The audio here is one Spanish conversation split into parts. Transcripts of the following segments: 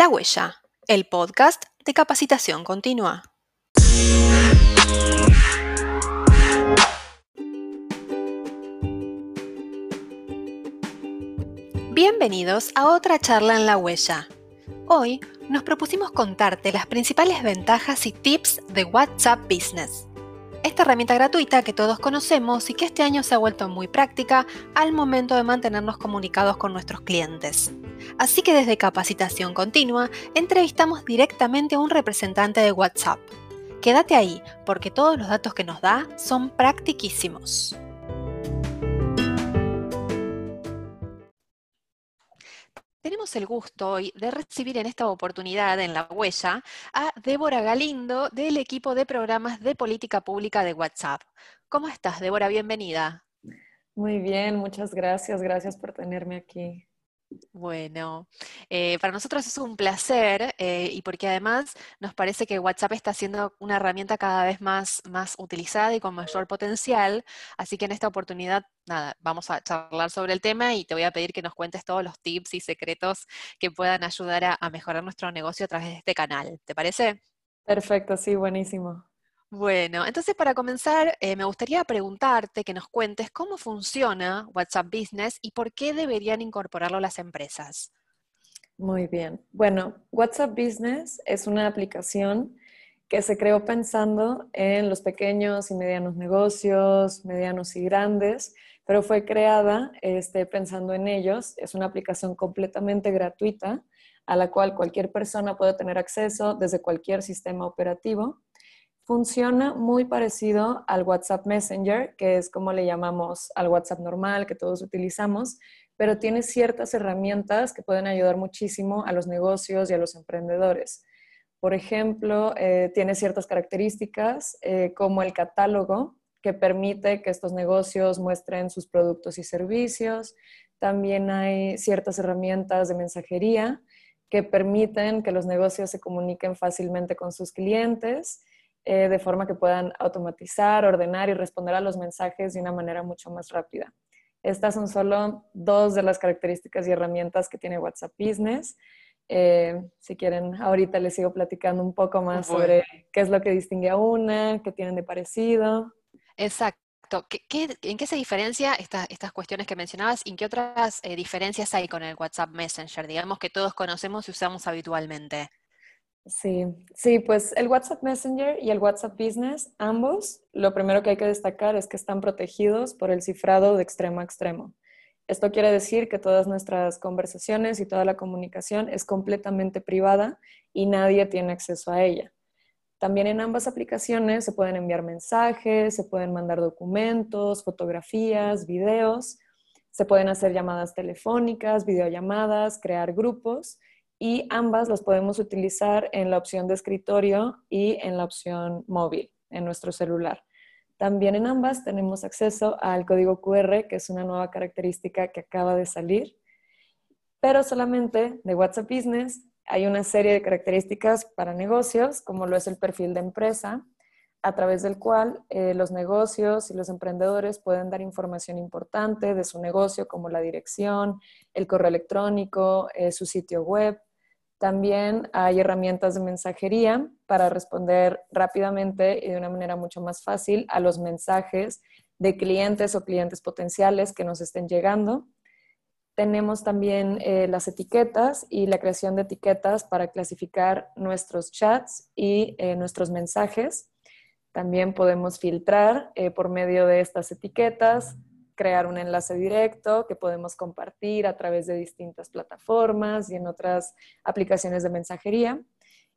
La Huella, el podcast de capacitación continua. Bienvenidos a otra charla en La Huella. Hoy nos propusimos contarte las principales ventajas y tips de WhatsApp Business esta herramienta gratuita que todos conocemos y que este año se ha vuelto muy práctica al momento de mantenernos comunicados con nuestros clientes. Así que desde Capacitación Continua entrevistamos directamente a un representante de WhatsApp. Quédate ahí porque todos los datos que nos da son practiquísimos. Tenemos el gusto hoy de recibir en esta oportunidad en La Huella a Débora Galindo del equipo de programas de política pública de WhatsApp. ¿Cómo estás, Débora? Bienvenida. Muy bien, muchas gracias. Gracias por tenerme aquí. Bueno, eh, para nosotros es un placer eh, y porque además nos parece que WhatsApp está siendo una herramienta cada vez más, más utilizada y con mayor potencial, así que en esta oportunidad, nada, vamos a charlar sobre el tema y te voy a pedir que nos cuentes todos los tips y secretos que puedan ayudar a mejorar nuestro negocio a través de este canal. ¿Te parece? Perfecto, sí, buenísimo. Bueno, entonces para comenzar, eh, me gustaría preguntarte que nos cuentes cómo funciona WhatsApp Business y por qué deberían incorporarlo las empresas. Muy bien. Bueno, WhatsApp Business es una aplicación que se creó pensando en los pequeños y medianos negocios, medianos y grandes, pero fue creada este, pensando en ellos. Es una aplicación completamente gratuita a la cual cualquier persona puede tener acceso desde cualquier sistema operativo funciona muy parecido al WhatsApp Messenger, que es como le llamamos al WhatsApp normal que todos utilizamos, pero tiene ciertas herramientas que pueden ayudar muchísimo a los negocios y a los emprendedores. Por ejemplo, eh, tiene ciertas características eh, como el catálogo, que permite que estos negocios muestren sus productos y servicios. También hay ciertas herramientas de mensajería que permiten que los negocios se comuniquen fácilmente con sus clientes eh, de forma que puedan automatizar, ordenar y responder a los mensajes de una manera mucho más rápida. Estas son solo dos de las características y herramientas que tiene WhatsApp Business. Eh, si quieren, ahorita les sigo platicando un poco más sobre qué es lo que distingue a una, qué tienen de parecido. Exacto. en qué se diferencia estas cuestiones que mencionabas y en qué otras eh, diferencias hay con el WhatsApp Messenger, digamos que todos conocemos y usamos habitualmente? Sí, sí, pues el WhatsApp Messenger y el WhatsApp Business, ambos, lo primero que hay que destacar es que están protegidos por el cifrado de extremo a extremo. Esto quiere decir que todas nuestras conversaciones y toda la comunicación es completamente privada y nadie tiene acceso a ella. También en ambas aplicaciones se pueden enviar mensajes, se pueden mandar documentos, fotografías, videos, se pueden hacer llamadas telefónicas, videollamadas, crear grupos y ambas las podemos utilizar en la opción de escritorio y en la opción móvil, en nuestro celular. También en ambas tenemos acceso al código QR, que es una nueva característica que acaba de salir, pero solamente de WhatsApp Business hay una serie de características para negocios, como lo es el perfil de empresa, a través del cual eh, los negocios y los emprendedores pueden dar información importante de su negocio, como la dirección, el correo electrónico, eh, su sitio web, también hay herramientas de mensajería para responder rápidamente y de una manera mucho más fácil a los mensajes de clientes o clientes potenciales que nos estén llegando. Tenemos también eh, las etiquetas y la creación de etiquetas para clasificar nuestros chats y eh, nuestros mensajes. También podemos filtrar eh, por medio de estas etiquetas crear un enlace directo que podemos compartir a través de distintas plataformas y en otras aplicaciones de mensajería.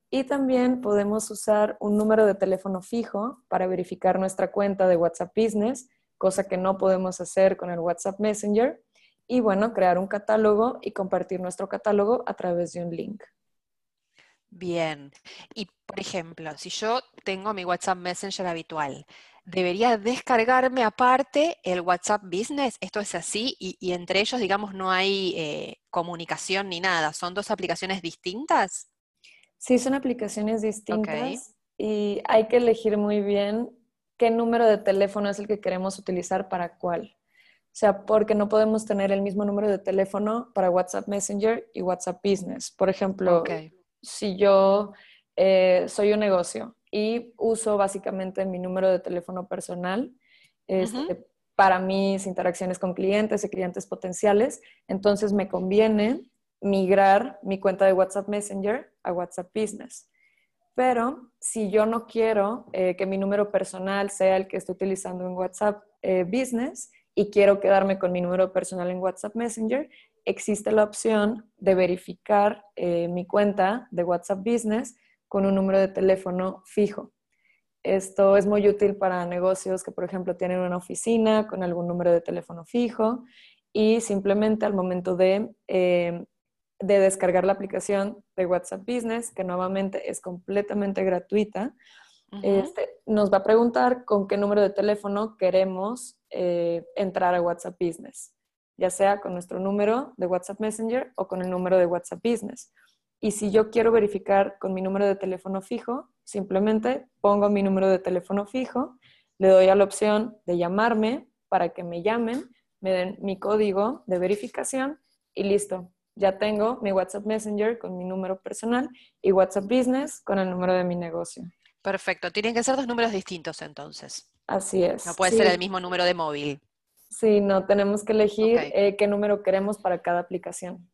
Y también podemos usar un número de teléfono fijo para verificar nuestra cuenta de WhatsApp Business, cosa que no podemos hacer con el WhatsApp Messenger. Y bueno, crear un catálogo y compartir nuestro catálogo a través de un link. Bien. Y por ejemplo, si yo tengo mi WhatsApp Messenger habitual, debería descargarme aparte el WhatsApp Business. Esto es así y, entre ellos, digamos, no hay eh, comunicación ni nada. ¿Son dos aplicaciones distintas? Sí, son aplicaciones distintas y hay que elegir muy bien qué número de teléfono es el que queremos utilizar para cuál. O sea, porque no podemos tener el mismo número de teléfono para WhatsApp Messenger y WhatsApp Business. Por ejemplo, si yo eh, soy un negocio y uso básicamente mi número de teléfono personal este, para mis interacciones con clientes y clientes potenciales, entonces me conviene migrar mi cuenta de WhatsApp Messenger a WhatsApp Business. Pero si yo no quiero eh, que mi número personal sea el que esté utilizando en WhatsApp eh, Business y quiero quedarme con mi número personal en WhatsApp Messenger, existe la opción de verificar eh, mi cuenta de WhatsApp Business con un número de teléfono fijo. Esto es muy útil para negocios que, por ejemplo, tienen una oficina con algún número de teléfono fijo y simplemente al momento de de descargar la aplicación de WhatsApp Business, que nuevamente es completamente gratuita. Este, nos va a preguntar con qué número de teléfono queremos eh, entrar a WhatsApp Business, ya sea con nuestro número de WhatsApp Messenger o con el número de WhatsApp Business. Y si yo quiero verificar con mi número de teléfono fijo, simplemente pongo mi número de teléfono fijo, le doy a la opción de llamarme para que me llamen, me den mi código de verificación y listo ya tengo mi WhatsApp Messenger con mi número personal y WhatsApp Business con el número de mi negocio. Perfecto. Tienen que ser dos números distintos entonces. Así es. No puede ser el mismo número de móvil. Sí, no, tenemos que elegir eh, qué número queremos para cada aplicación.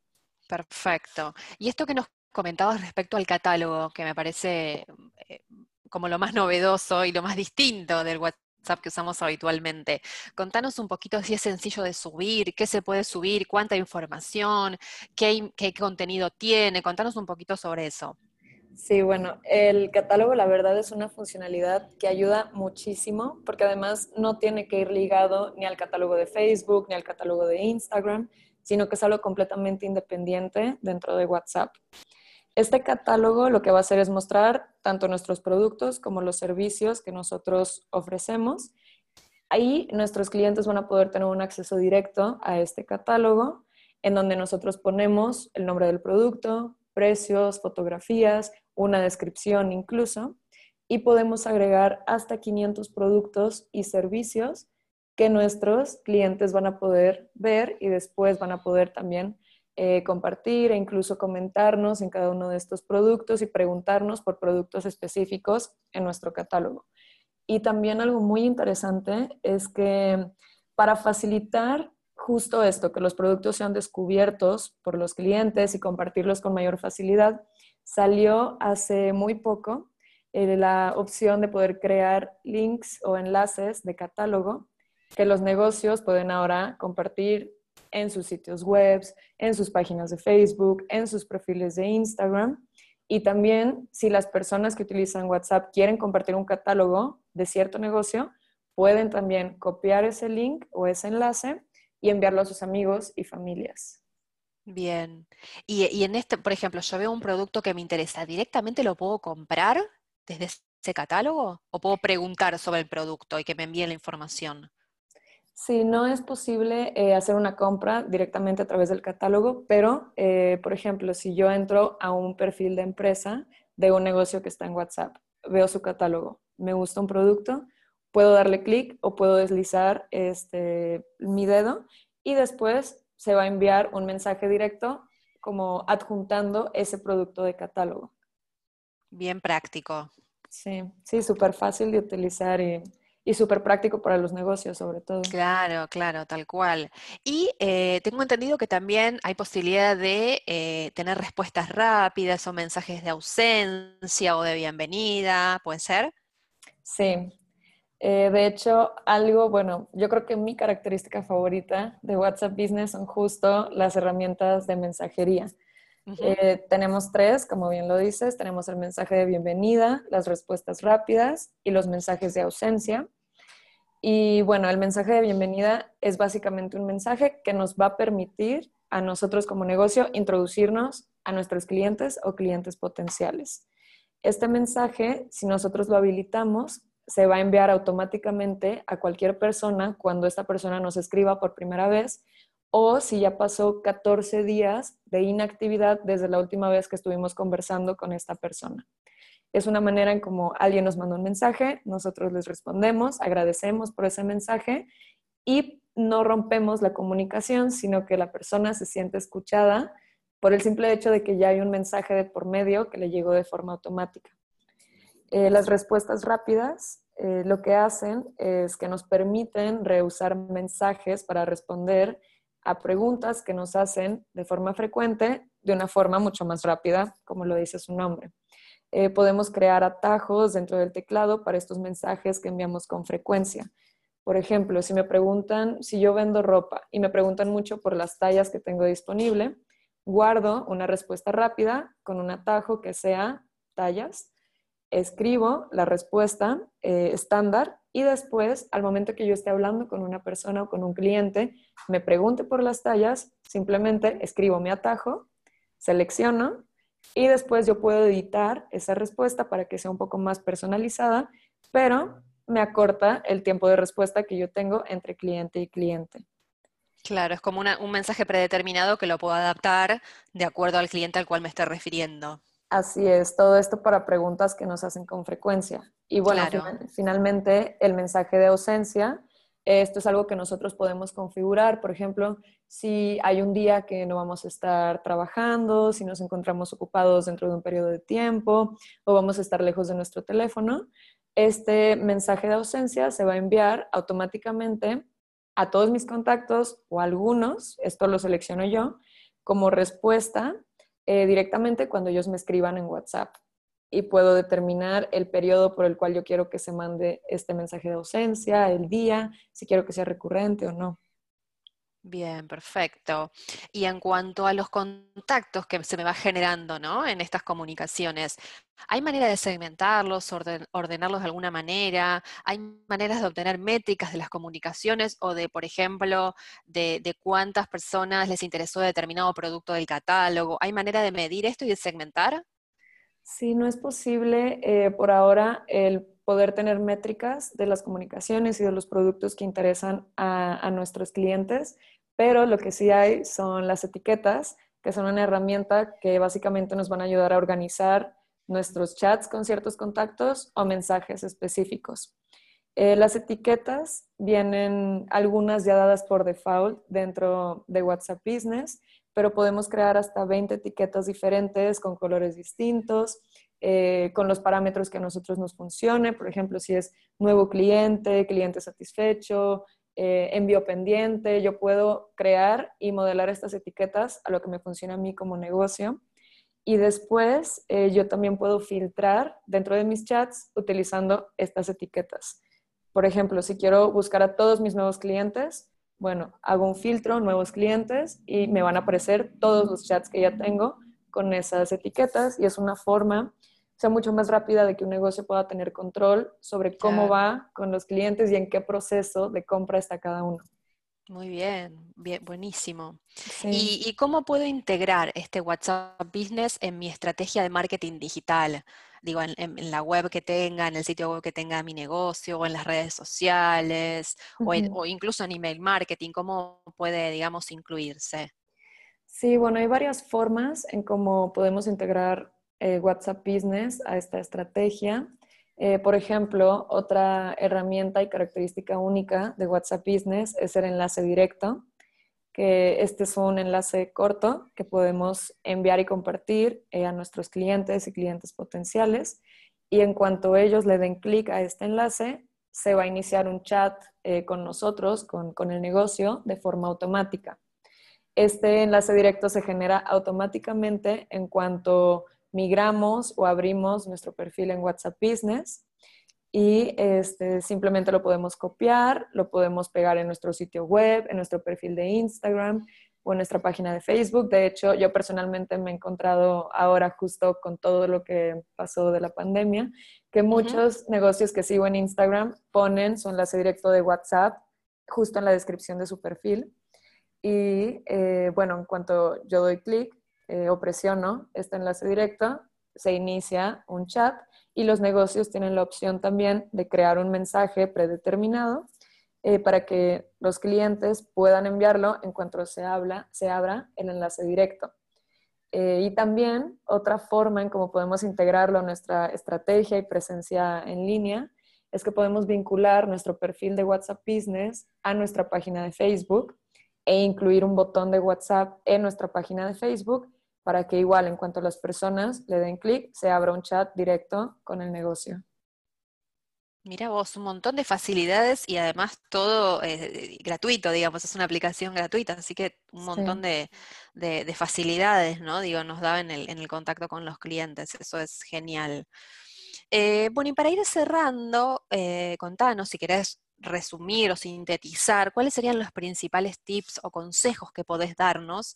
Perfecto. Y esto que nos comentabas respecto al catálogo, que me parece eh, como lo más novedoso y lo más distinto del WhatsApp que usamos habitualmente. Contanos un poquito si es sencillo de subir, qué se puede subir, cuánta información, qué, qué contenido tiene. Contanos un poquito sobre eso. Sí, bueno, el catálogo la verdad es una funcionalidad que ayuda muchísimo porque además no tiene que ir ligado ni al catálogo de Facebook ni al catálogo de Instagram, sino que es algo completamente independiente dentro de WhatsApp. Este catálogo lo que va a hacer es mostrar tanto nuestros productos como los servicios que nosotros ofrecemos. Ahí nuestros clientes van a poder tener un acceso directo a este catálogo en donde nosotros ponemos el nombre del producto, precios, fotografías, una descripción incluso, y podemos agregar hasta 500 productos y servicios que nuestros clientes van a poder ver y después van a poder también eh, compartir e incluso comentarnos en cada uno de estos productos y preguntarnos por productos específicos en nuestro catálogo. Y también algo muy interesante es que para facilitar justo esto, que los productos sean descubiertos por los clientes y compartirlos con mayor facilidad, salió hace muy poco eh, la opción de poder crear links o enlaces de catálogo que los negocios pueden ahora compartir en sus sitios web, en sus páginas de Facebook, en sus perfiles de Instagram. Y también si las personas que utilizan WhatsApp quieren compartir un catálogo de cierto negocio, pueden también copiar ese link o ese enlace y enviarlo a sus amigos y familias. Bien. Y, y, en este, por ejemplo, yo veo un producto que me interesa, ¿directamente lo puedo comprar desde ese catálogo? ¿O puedo preguntar sobre el producto y que me envíen la información? Sí, no es posible eh, hacer una compra directamente a través del catálogo, pero, eh, por ejemplo, si yo entro a un perfil de empresa de un negocio que está en WhatsApp, veo su catálogo, me gusta un producto, puedo darle clic o puedo deslizar este, mi dedo y después se va a enviar un mensaje directo como adjuntando ese producto de catálogo. Bien práctico. Sí, sí, súper fácil de utilizar y y súper práctico para los negocios sobre todo. Claro, claro, tal cual. Y eh, tengo entendido que también hay posibilidad de eh, tener respuestas rápidas o mensajes de ausencia o de bienvenida, ¿puede ser? Sí. Eh, de hecho, algo, bueno, yo creo que mi característica favorita de WhatsApp Business son justo las herramientas de mensajería. Tenemos tres, como bien lo dices, tenemos el mensaje de bienvenida, las respuestas rápidas y los mensajes de ausencia. Y bueno, el mensaje de bienvenida es básicamente un mensaje que nos va a permitir a nosotros como negocio introducirnos a nuestros clientes o clientes potenciales. Este mensaje, si nosotros lo habilitamos, se va a enviar automáticamente a cualquier persona cuando esta persona nos escriba por primera vez o si ya pasó 14 días de inactividad desde la última vez que estuvimos conversando con esta persona. Es una manera en como alguien nos manda un mensaje, nosotros les respondemos, agradecemos por ese mensaje y no rompemos la comunicación, sino que la persona se siente escuchada por el simple hecho de que ya hay un mensaje de por medio que le llegó de forma automática. Eh, las respuestas rápidas eh, lo que hacen es que nos permiten reusar mensajes para responder a preguntas que nos hacen de forma frecuente de una forma mucho más rápida, como lo dice su nombre. Eh, podemos crear atajos dentro del teclado para estos mensajes que enviamos con frecuencia. Por ejemplo, si me preguntan si yo vendo ropa y me preguntan mucho por las tallas que tengo disponible, guardo una respuesta rápida con un atajo que sea tallas, escribo la respuesta eh, estándar y después, al momento que yo esté hablando con una persona o con un cliente, me pregunte por las tallas, simplemente escribo mi atajo, selecciono y después yo puedo editar esa respuesta para que sea un poco más personalizada, pero me acorta el tiempo de respuesta que yo tengo entre cliente y cliente. Claro, es como un mensaje predeterminado que lo puedo adaptar de acuerdo al cliente al cual me esté refiriendo. Así es, todo esto para preguntas que nos hacen con frecuencia. Y bueno, finalmente el mensaje de ausencia, esto es algo que nosotros podemos configurar. Por ejemplo, si hay un día que no vamos a estar trabajando, si nos encontramos ocupados dentro de un periodo de tiempo o vamos a estar lejos de nuestro teléfono, este mensaje de ausencia se va a enviar automáticamente a todos mis contactos o a algunos, esto lo selecciono yo, como respuesta eh, directamente cuando ellos me escriban en WhatsApp. Y puedo determinar el periodo por el cual yo quiero que se mande este mensaje de ausencia, el día, si quiero que sea recurrente o no. Bien, perfecto. Y en cuanto a los contactos que se me va generando, ¿no? En estas comunicaciones, ¿hay manera de segmentarlos, ordenarlos de alguna manera? ¿Hay maneras de obtener métricas de las comunicaciones o de, por ejemplo, de, cuántas personas les interesó determinado producto del catálogo? ¿Hay manera de medir esto y de segmentar? Sí, no es posible eh, por ahora el poder tener métricas de las comunicaciones y de los productos que interesan a, nuestros clientes, pero lo que sí hay son las etiquetas, que son una herramienta que básicamente nos van a ayudar a organizar nuestros chats con ciertos contactos o mensajes específicos. Eh, las etiquetas vienen algunas ya dadas por default dentro de WhatsApp Business, pero podemos crear hasta 20 etiquetas diferentes con colores distintos eh, con los parámetros que a nosotros nos funcione, por ejemplo, si es nuevo cliente, cliente satisfecho, eh, envío pendiente, yo puedo crear y modelar estas etiquetas a lo que me funciona a mí como negocio. Y después eh, yo también puedo filtrar dentro de mis chats utilizando estas etiquetas. Por ejemplo, si quiero buscar a todos mis nuevos clientes, bueno, hago un filtro, nuevos clientes, y me van a aparecer todos los chats que ya tengo con esas etiquetas y es una forma sea mucho más rápida de que un negocio pueda tener control sobre cómo va con los clientes y en qué proceso de compra está cada uno. Muy bien, bien buenísimo. ¿Y, cómo puedo integrar este WhatsApp Business en mi estrategia de marketing digital? Digo, en, la web que tenga, en el sitio web que tenga mi negocio, o en las redes sociales, o, o incluso en email marketing, ¿cómo puede, digamos, incluirse? Sí, bueno, hay varias formas en cómo podemos integrar eh, WhatsApp Business a esta estrategia. Eh, por ejemplo, otra herramienta y característica única de WhatsApp Business es el enlace directo, que este es un enlace corto que podemos enviar y compartir eh, a nuestros clientes y clientes potenciales. Y en cuanto ellos le den clic a este enlace, se va a iniciar un chat con nosotros, con, con el negocio, de forma automática. Este enlace directo se genera automáticamente en cuanto migramos o abrimos nuestro perfil en WhatsApp Business y este, simplemente lo podemos copiar, lo podemos pegar en nuestro sitio web, en nuestro perfil de Instagram o en nuestra página de Facebook. De hecho, yo personalmente me he encontrado ahora justo con todo lo que pasó de la pandemia, que muchos negocios que sigo en Instagram ponen su enlace directo de WhatsApp justo en la descripción de su perfil. Y eh, bueno, en cuanto yo doy clic, eh, o presiono este enlace directo, se inicia un chat y los negocios tienen la opción también de crear un mensaje predeterminado eh, para que los clientes puedan enviarlo en cuanto se, habla, se abra el enlace directo. Eh, y también otra forma en cómo podemos integrarlo a nuestra estrategia y presencia en línea es que podemos vincular nuestro perfil de WhatsApp Business a nuestra página de Facebook e incluir un botón de WhatsApp en nuestra página de Facebook para que igual en cuanto las personas le den clic, se abra un chat directo con el negocio. Mira vos, un montón de facilidades y además todo eh, gratuito, digamos, es una aplicación gratuita, así que un montón de, facilidades, ¿no? Digo, nos da en el, contacto con los clientes, eso es genial. Eh, bueno, y para ir cerrando, eh, contanos si querés resumir o sintetizar, ¿cuáles serían los principales tips o consejos que podés darnos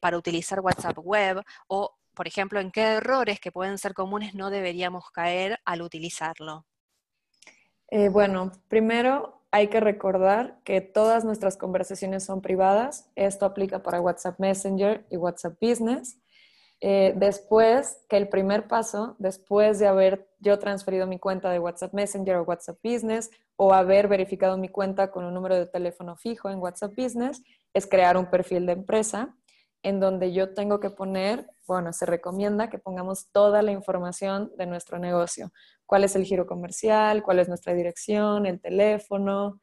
para utilizar WhatsApp Web o, por ejemplo, en qué errores que pueden ser comunes no deberíamos caer al utilizarlo? Eh, bueno, primero hay que recordar que todas nuestras conversaciones son privadas. Esto aplica para WhatsApp Messenger y WhatsApp Business. Eh, después, que el primer paso, después de haber yo transferido mi cuenta de WhatsApp Messenger o WhatsApp Business o haber verificado mi cuenta con un número de teléfono fijo en WhatsApp Business, es crear un perfil de empresa en donde yo tengo que poner, bueno, se recomienda que pongamos toda la información de nuestro negocio, cuál es el giro comercial, cuál es nuestra dirección, el teléfono,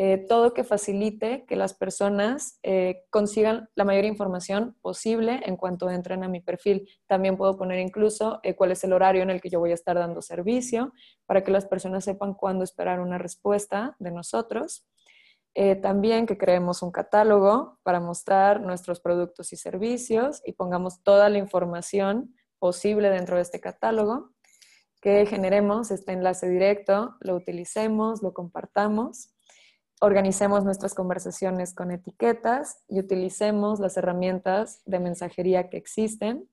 eh, todo que facilite que las personas eh, consigan la mayor información posible en cuanto entren a mi perfil. También puedo poner incluso eh, cuál es el horario en el que yo voy a estar dando servicio para que las personas sepan cuándo esperar una respuesta de nosotros. también que creemos un catálogo para mostrar nuestros productos y servicios y pongamos toda la información posible dentro de este catálogo que generemos este enlace directo, lo utilicemos, lo compartamos, organicemos nuestras conversaciones con etiquetas y utilicemos las herramientas de mensajería que existen.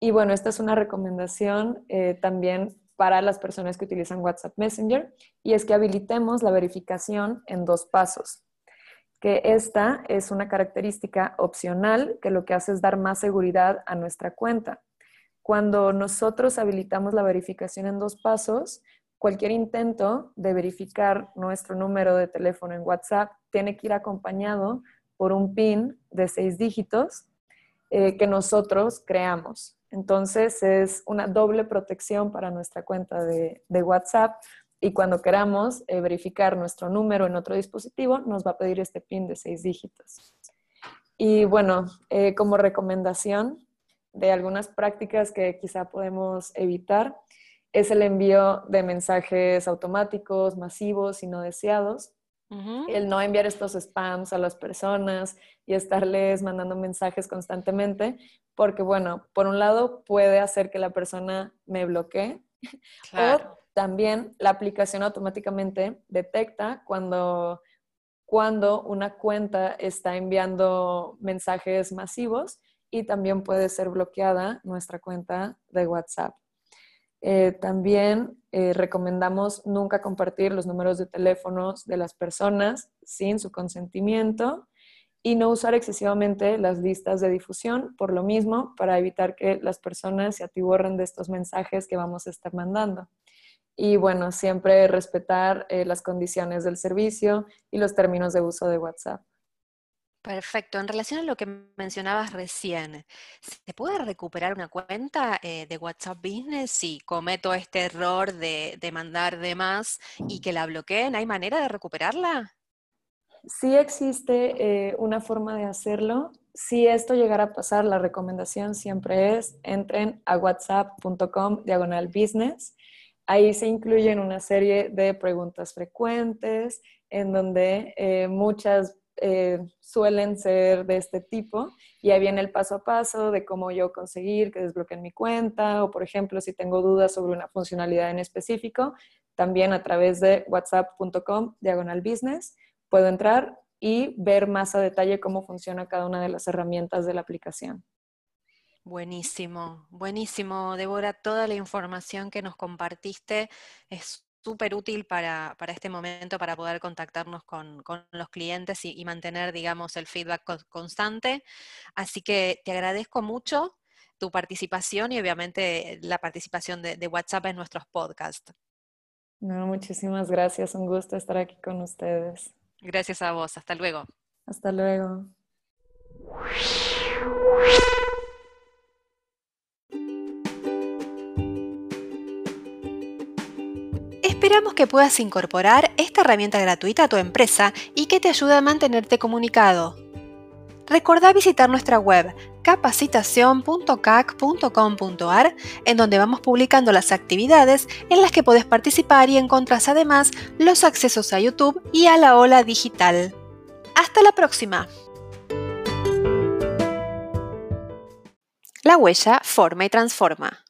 Y bueno, esta es una recomendación eh, también para las personas que utilizan WhatsApp Messenger y es que habilitemos la verificación en dos pasos que esta es una característica opcional que lo que hace es dar más seguridad a nuestra cuenta. Cuando nosotros habilitamos la verificación en dos pasos, cualquier intento de verificar nuestro número de teléfono en WhatsApp tiene que ir acompañado por un PIN de seis dígitos eh, que nosotros creamos. Entonces es una doble protección para nuestra cuenta de, WhatsApp y cuando queramos eh, verificar nuestro número en otro dispositivo nos va a pedir este PIN de seis dígitos. Y bueno, eh, como recomendación, de algunas prácticas que quizá podemos evitar es el envío de mensajes automáticos, masivos y no deseados. El no enviar estos spams a las personas y estarles mandando mensajes constantemente, porque bueno, por un lado puede hacer que la persona me bloquee o también la aplicación automáticamente detecta cuando, cuando una cuenta está enviando mensajes masivos y también puede ser bloqueada nuestra cuenta de WhatsApp. Eh, también eh, recomendamos nunca compartir los números de teléfonos de las personas sin su consentimiento y no usar excesivamente las listas de difusión, por lo mismo, para evitar que las personas se atiborren de estos mensajes que vamos a estar mandando. Y bueno, siempre respetar eh, las condiciones del servicio y los términos de uso de WhatsApp. Perfecto. En relación a lo que mencionabas recién, ¿se puede recuperar una cuenta eh, de WhatsApp Business si cometo este error de, mandar de más y que la bloqueen? ¿Hay manera de recuperarla? Sí existe eh, una forma de hacerlo. Si esto llegara a pasar, la recomendación siempre es entren a whatsapp.com diagonal business. Ahí se incluyen una serie de preguntas frecuentes en donde eh, muchas eh, suelen ser de este tipo y ahí viene el paso a paso de cómo yo conseguir que desbloqueen mi cuenta o por ejemplo si tengo dudas sobre una funcionalidad en específico, también a través de whatsapp.com diagonal business puedo entrar y ver más a detalle cómo funciona cada una de las herramientas de la aplicación. Buenísimo, buenísimo, Débora. Toda la información que nos compartiste es súper útil para, este momento, para poder contactarnos con, los clientes y, mantener, digamos, el feedback constante. Así que te agradezco mucho tu participación y obviamente la participación de, WhatsApp en nuestros podcasts. No, muchísimas gracias, un gusto estar aquí con ustedes. Gracias a vos, hasta luego. Hasta luego. Esperamos que puedas incorporar esta herramienta gratuita a tu empresa y que te ayude a mantenerte comunicado. Recordá visitar nuestra web capacitación.cac.com.ar en donde vamos publicando las actividades en las que puedes participar y encontrás además los accesos a YouTube y a la ola digital. Hasta la próxima. La huella forma y transforma.